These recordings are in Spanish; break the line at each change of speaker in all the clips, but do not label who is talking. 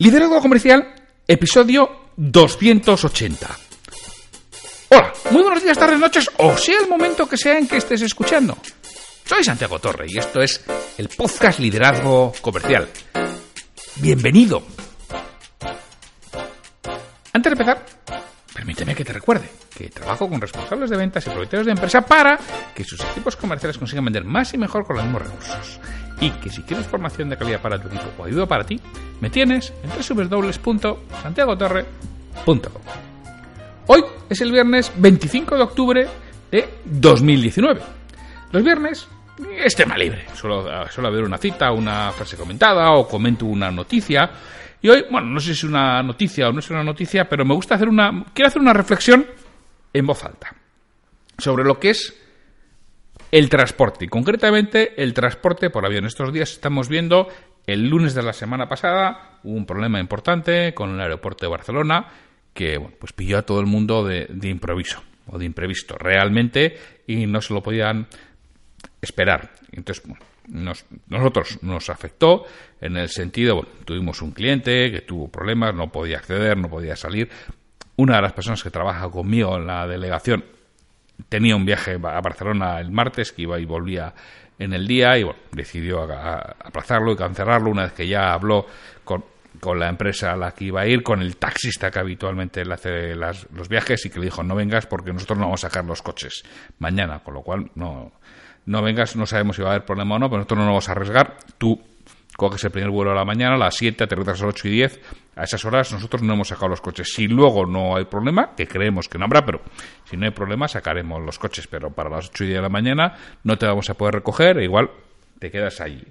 Liderazgo Comercial, episodio 280. Hola, muy buenos días, tardes, noches, o sea el momento que sea en que estés escuchando. Soy Santiago Torre y esto es el podcast Liderazgo Comercial. Bienvenido. Antes de empezar, permíteme que te recuerde que trabajo con responsables de ventas y propietarios de empresa para que sus equipos comerciales consigan vender más y mejor con los mismos recursos y que si quieres formación de calidad para tu equipo o ayuda para ti, me tienes en www.santiagotorre.com. Hoy es el viernes 25 de octubre de 2019. Los viernes es tema libre. Suelo haber una cita, una frase comentada o comento una noticia. Y hoy, bueno, no sé si es una noticia o no es una noticia, pero me gusta hacer una. Quiero hacer una reflexión en voz alta sobre lo que es el transporte, y concretamente el transporte por avión. Estos días estamos viendo, el lunes de la semana pasada, hubo un problema importante con el aeropuerto de Barcelona que pues pilló a todo el mundo de, improviso o de imprevisto realmente y no se lo podían esperar. Entonces, nos, nosotros nos afectó en el sentido, bueno, tuvimos un cliente que tuvo problemas, no podía acceder, no podía salir. Una de las personas que trabaja conmigo en la delegación tenía un viaje a Barcelona el martes que iba y volvía en el día y bueno, decidió aplazarlo y cancelarlo una vez que ya habló con, con, la empresa a la que iba a ir, con el taxista que habitualmente le hace los viajes y que le dijo no vengas porque nosotros no vamos a sacar los coches mañana, con lo cual no, no vengas, no sabemos si va a haber problema o no, pero nosotros no nos vamos a arriesgar, tú coges el primer vuelo a la mañana, a las 7, aterrizas a las 8 y 10. A esas horas nosotros no hemos sacado los coches. Si luego no hay problema, que creemos que no habrá, pero si no hay problema, sacaremos los coches. Pero para las 8 y 10 de la mañana no te vamos a poder recoger, e igual te quedas allí.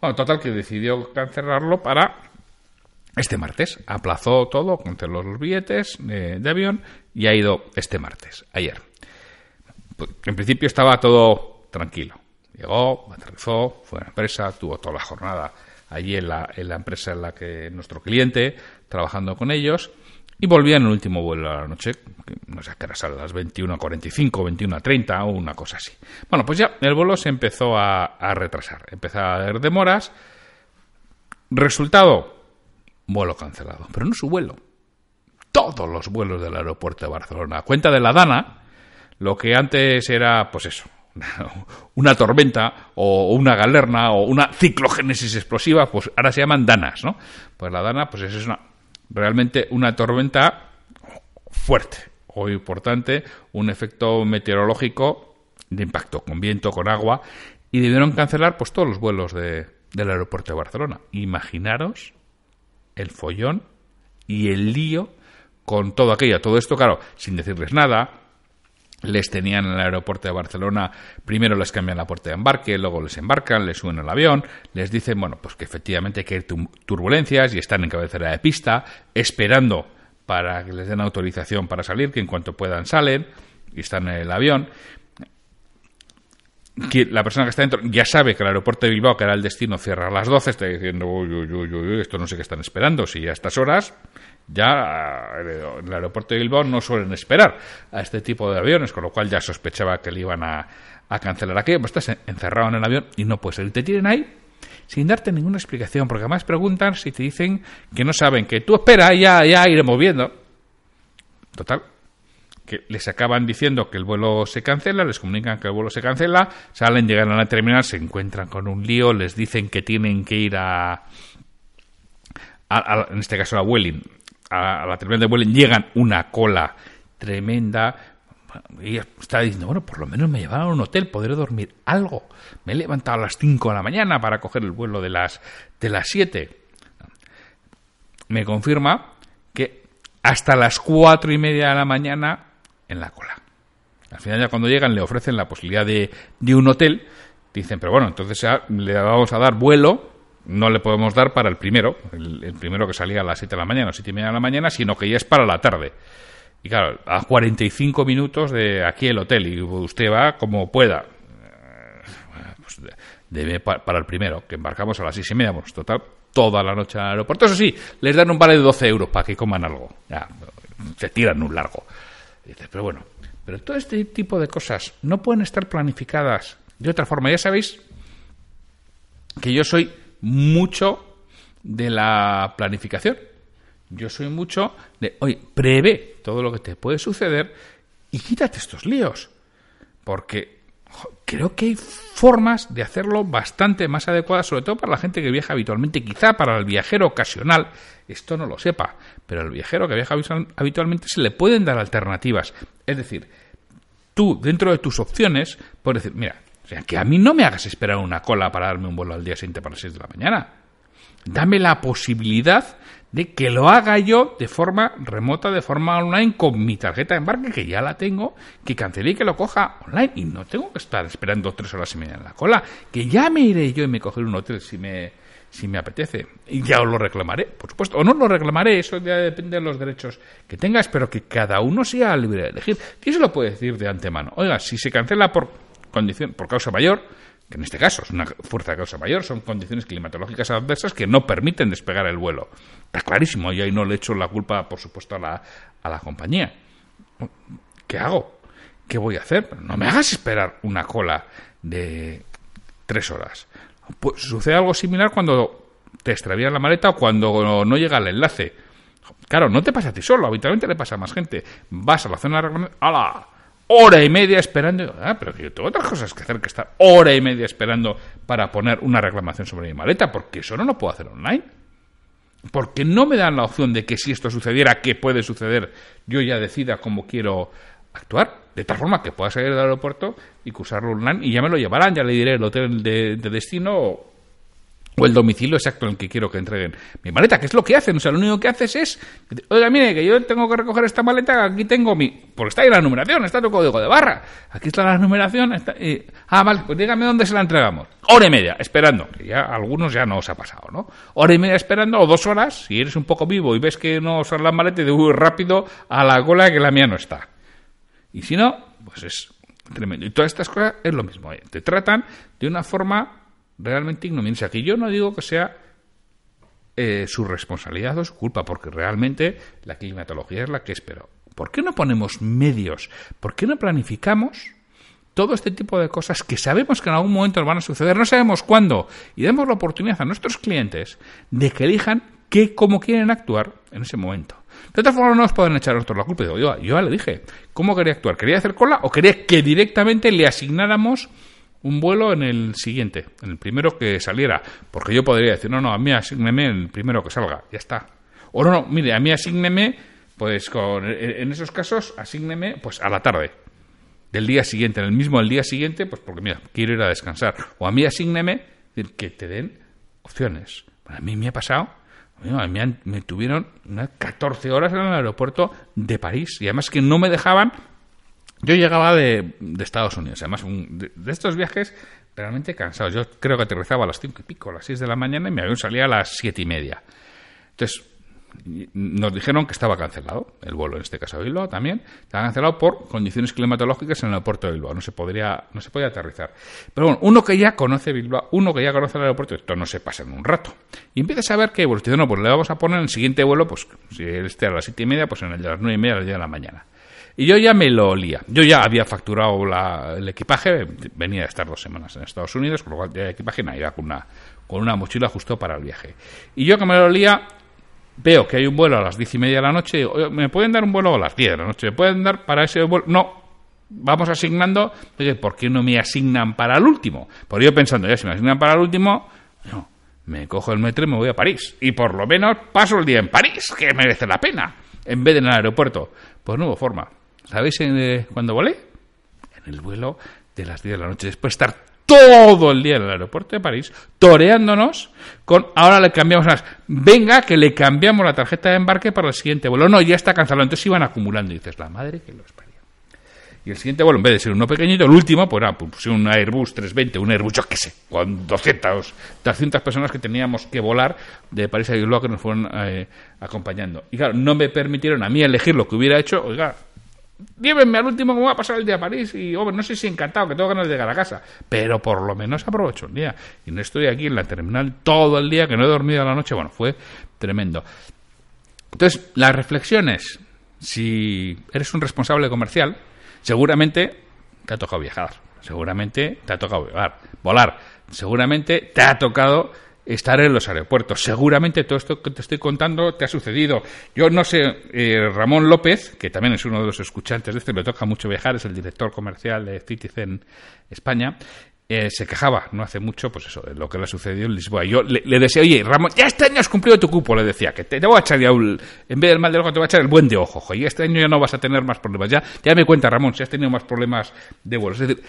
Bueno, total que decidió cancelarlo para este martes. Aplazó todo, canceló los billetes de, de avión y ha ido este martes, ayer. Pues, en principio estaba todo tranquilo Llegó, aterrizó, fue a la empresa, tuvo toda la jornada allí en la, en la empresa en la que nuestro cliente, trabajando con ellos, y volvía en el último vuelo a la noche, no sé qué era, a las 21.45, 21.30 o una cosa así. Bueno, pues ya el vuelo se empezó a, a retrasar, empezó a haber demoras. Resultado, vuelo cancelado, pero no su vuelo. Todos los vuelos del aeropuerto de Barcelona. A cuenta de la Dana, lo que antes era, pues eso, una tormenta o una galerna o una ciclogénesis explosiva, pues ahora se llaman danas, ¿no? Pues la dana, pues es una, realmente una tormenta fuerte o importante, un efecto meteorológico de impacto, con viento, con agua, y debieron cancelar pues todos los vuelos de, del aeropuerto de Barcelona. Imaginaros el follón y el lío con todo aquello. Todo esto, claro, sin decirles nada, les tenían en el aeropuerto de Barcelona, primero les cambian la puerta de embarque, luego les embarcan, les suben al avión, les dicen, bueno, pues que efectivamente hay que turbulencias y están en cabecera de pista, esperando para que les den autorización para salir, que en cuanto puedan salen y están en el avión. Que la persona que está dentro ya sabe que el aeropuerto de Bilbao, que era el destino, cierra a las 12, está diciendo, uy, uy, uy, uy, esto no sé qué están esperando, si a estas horas ya el aeropuerto de Bilbao no suelen esperar a este tipo de aviones, con lo cual ya sospechaba que le iban a, cancelar aquí. Pues estás encerrado en el avión y no puedes salir. Te tienen ahí sin darte ninguna explicación, porque además preguntan si te dicen que no saben, que tú espera, ya, ya iremos viendo. Total, que les acaban diciendo que el vuelo se cancela, les comunican que el vuelo se cancela, salen, llegan a la terminal, se encuentran con un lío, les dicen que tienen que ir a, en este caso a Welling, a, la terminal de Vueling llegan una cola tremenda. Y está diciendo, bueno, por lo menos me llevaron a un hotel, podré dormir algo. Me he levantado a las 5 de la mañana para coger el vuelo de las, de las 7. Me confirma que hasta las cuatro y media de la mañana en la cola. Al final ya cuando llegan le ofrecen la posibilidad de, de un hotel. Dicen, pero bueno, entonces ya le vamos a dar vuelo no le podemos dar para el primero, el, primero que salía a las 7 de la mañana o 7 y media de la mañana, sino que ya es para la tarde. Y claro, a 45 minutos de aquí el hotel y usted va como pueda. Eh, pues debe para el primero, que embarcamos a las 6 y media, pues total, toda la noche al aeropuerto. Eso sí, les dan un vale de 12 euros para que coman algo. Ya, se tiran un largo. Pero bueno, pero todo este tipo de cosas no pueden estar planificadas de otra forma. Ya sabéis que yo soy mucho de la planificación. Yo soy mucho de, oye, prevé todo lo que te puede suceder y quítate estos líos. Porque creo que hay formas de hacerlo bastante más adecuadas, sobre todo para la gente que viaja habitualmente. Quizá para el viajero ocasional esto no lo sepa, pero al viajero que viaja habitualmente se le pueden dar alternativas. Es decir, tú, dentro de tus opciones, puedes decir, mira, o sea, que a mí no me hagas esperar una cola para darme un vuelo al día siguiente para las 6 de la mañana. Dame la posibilidad de que lo haga yo de forma remota, de forma online, con mi tarjeta de embarque, que ya la tengo, que cancele y que lo coja online. Y no tengo que estar esperando tres horas y media en la cola, que ya me iré yo y me cogeré un hotel si me, si me apetece. Y ya os lo reclamaré, por supuesto. O no lo reclamaré, eso ya depende de los derechos que tengas, pero que cada uno sea libre de elegir. ¿Quién se lo puede decir de antemano? Oiga, si se cancela por condición, por causa mayor, que en este caso es una fuerza de causa mayor, son condiciones climatológicas adversas que no permiten despegar el vuelo. Está clarísimo, y ahí no le echo la culpa, por supuesto, a la, a la compañía. ¿Qué hago? ¿Qué voy a hacer? No me hagas esperar una cola de tres horas. Pues sucede algo similar cuando te extravías la maleta o cuando no llega el enlace. Claro, no te pasa a ti solo, habitualmente le pasa a más gente. Vas a la zona de ¡Hala! Hora y media esperando. Ah, pero yo tengo otras cosas que hacer que estar hora y media esperando para poner una reclamación sobre mi maleta, porque eso no lo puedo hacer online. Porque no me dan la opción de que si esto sucediera, que puede suceder, yo ya decida cómo quiero actuar. De tal forma que pueda salir del aeropuerto y cursarlo online y ya me lo llevarán, ya le diré el hotel de, de destino o el domicilio exacto en el que quiero que entreguen mi maleta, que es lo que hacen. O sea, lo único que haces es, oiga, mire, que yo tengo que recoger esta maleta, aquí tengo mi... Porque está ahí la numeración, está tu código de barra. Aquí está la numeración. Está, ah, vale, pues dígame dónde se la entregamos. Hora y media, esperando. Que ya algunos ya no os ha pasado, ¿no? Hora y media esperando, o dos horas, si eres un poco vivo y ves que no sale la maleta, de rápido a la cola que la mía no está. Y si no, pues es tremendo. Y todas estas cosas es lo mismo. ¿eh? Te tratan de una forma realmente ignominia. Que yo no digo que sea eh, su responsabilidad o su culpa, porque realmente la climatología es la que es, pero ¿por qué no ponemos medios? ¿Por qué no planificamos todo este tipo de cosas que sabemos que en algún momento nos van a suceder, no sabemos cuándo, y demos la oportunidad a nuestros clientes de que elijan qué, cómo quieren actuar en ese momento? De otra forma, no nos pueden echar a nosotros la culpa. Digo, yo, yo ya le dije, ¿cómo quería actuar? ¿Quería hacer cola o quería que directamente le asignáramos un vuelo en el siguiente, en el primero que saliera. Porque yo podría decir, no, no, a mí asígneme el primero que salga, ya está. O no, no, mire, a mí asígneme, pues con, en esos casos, asígneme pues a la tarde del día siguiente, en el mismo día siguiente, pues porque mira, quiero ir a descansar. O a mí asígneme que te den opciones. a mí me ha pasado, a mí me tuvieron unas 14 horas en el aeropuerto de París y además que no me dejaban yo llegaba de, Estados Unidos, además de, estos viajes realmente cansados. Yo creo que aterrizaba a las cinco y pico, a las seis de la mañana y mi avión salía a las siete y media. Entonces, nos dijeron que estaba cancelado el vuelo, en este caso de Bilbao también, estaba cancelado por condiciones climatológicas en el aeropuerto de Bilbao, no se podría, no se podía aterrizar. Pero bueno, uno que ya conoce Bilbao, uno que ya conoce el aeropuerto, esto no se pasa en un rato. Y empieza a saber que, bueno, no, pues le vamos a poner el siguiente vuelo, pues si él esté a las siete y media, pues en el de las nueve y media, a las diez de la mañana. Y yo ya me lo olía. Yo ya había facturado el equipaje, venía de estar dos semanas en Estados Unidos, con lo cual ya el equipaje me iba con una, con una mochila justo para el viaje. Y yo que me lo olía, veo que hay un vuelo a las diez y media de la noche, ¿me pueden dar un vuelo a las diez de la noche? ¿Me pueden dar para ese vuelo? No, vamos asignando, ¿por qué no me asignan para el último? Por yo pensando, ya si me asignan para el último, no, me cojo el metro y me voy a París. Y por lo menos paso el día en París, que merece la pena, en vez de en el aeropuerto. Pues no hubo forma. ¿Sabéis eh, cuándo volé? En el vuelo de las 10 de la noche, después de estar todo el día en el aeropuerto de París, toreándonos con ahora le cambiamos las venga que le cambiamos la tarjeta de embarque para el siguiente vuelo. No, ya está cancelado. Entonces iban acumulando y dices, la madre que los parió. Y el siguiente vuelo, en vez de ser uno pequeñito, el último, pues era pues, un Airbus 320, un Airbus, yo qué sé, con 200, 300 personas que teníamos que volar de París a Bilbao que nos fueron eh, acompañando. Y claro, no me permitieron a mí elegir lo que hubiera hecho, oiga, llévenme al último cómo va a pasar el día a París y, hombre, no sé si encantado, que tengo ganas de llegar a casa, pero por lo menos aprovecho el día. Y no estoy aquí en la terminal todo el día, que no he dormido a la noche, bueno, fue tremendo. Entonces, las reflexiones, si eres un responsable comercial, seguramente te ha tocado viajar, seguramente te ha tocado volar, volar seguramente te ha tocado estar en los aeropuertos. Seguramente todo esto que te estoy contando te ha sucedido. Yo no sé, eh, Ramón López, que también es uno de los escuchantes de este, me toca mucho viajar, es el director comercial de Citizen España. Eh, se quejaba no hace mucho, pues eso, de lo que le ha sucedido en Lisboa. Yo le, decía, oye, Ramón, ya este año has cumplido tu cupo, le decía, que te, voy a echar ya un, en vez del mal de ojo, te voy a echar el buen de ojo, y este año ya no vas a tener más problemas. Ya, ya me cuenta, Ramón, si has tenido más problemas de vuelos. Es decir,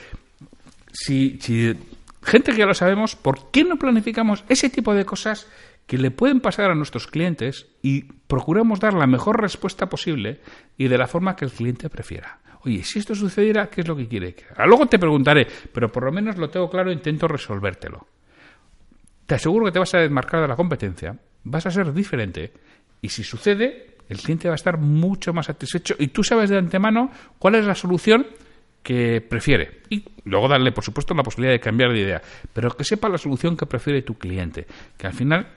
si gente que ya lo sabemos, ¿por qué no planificamos ese tipo de cosas que le pueden pasar a nuestros clientes y procuramos dar la mejor respuesta posible y de la forma que el cliente prefiera? Oye, si esto sucediera, ¿qué es lo que quiere? Luego te preguntaré, pero por lo menos lo tengo claro e intento resolvértelo. Te aseguro que te vas a desmarcar de la competencia, vas a ser diferente y si sucede, el cliente va a estar mucho más satisfecho y tú sabes de antemano cuál es la solución que prefiere. Y luego darle, por supuesto, la posibilidad de cambiar de idea. Pero que sepa la solución que prefiere tu cliente. Que al final,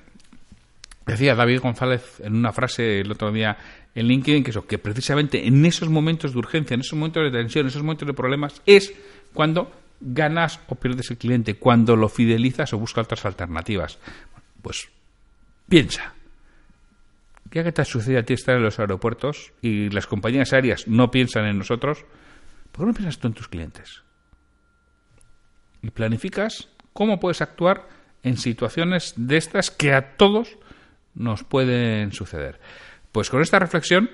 decía David González en una frase el otro día en LinkedIn, que eso, que precisamente en esos momentos de urgencia, en esos momentos de tensión, en esos momentos de problemas, es cuando ganas o pierdes el cliente, cuando lo fidelizas o buscas otras alternativas. Pues piensa. ¿Qué te sucede a ti estar en los aeropuertos y las compañías aéreas no piensan en nosotros? ¿Por qué no piensas tú en tus clientes? Y planificas cómo puedes actuar en situaciones de estas que a todos nos pueden suceder. Pues con esta reflexión,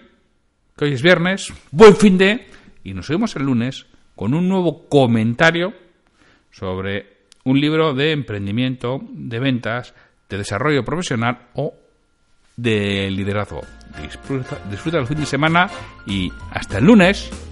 que hoy es viernes, buen fin de, y nos vemos el lunes con un nuevo comentario sobre un libro de emprendimiento, de ventas, de desarrollo profesional o de liderazgo. Disfruta, disfruta el fin de semana y hasta el lunes.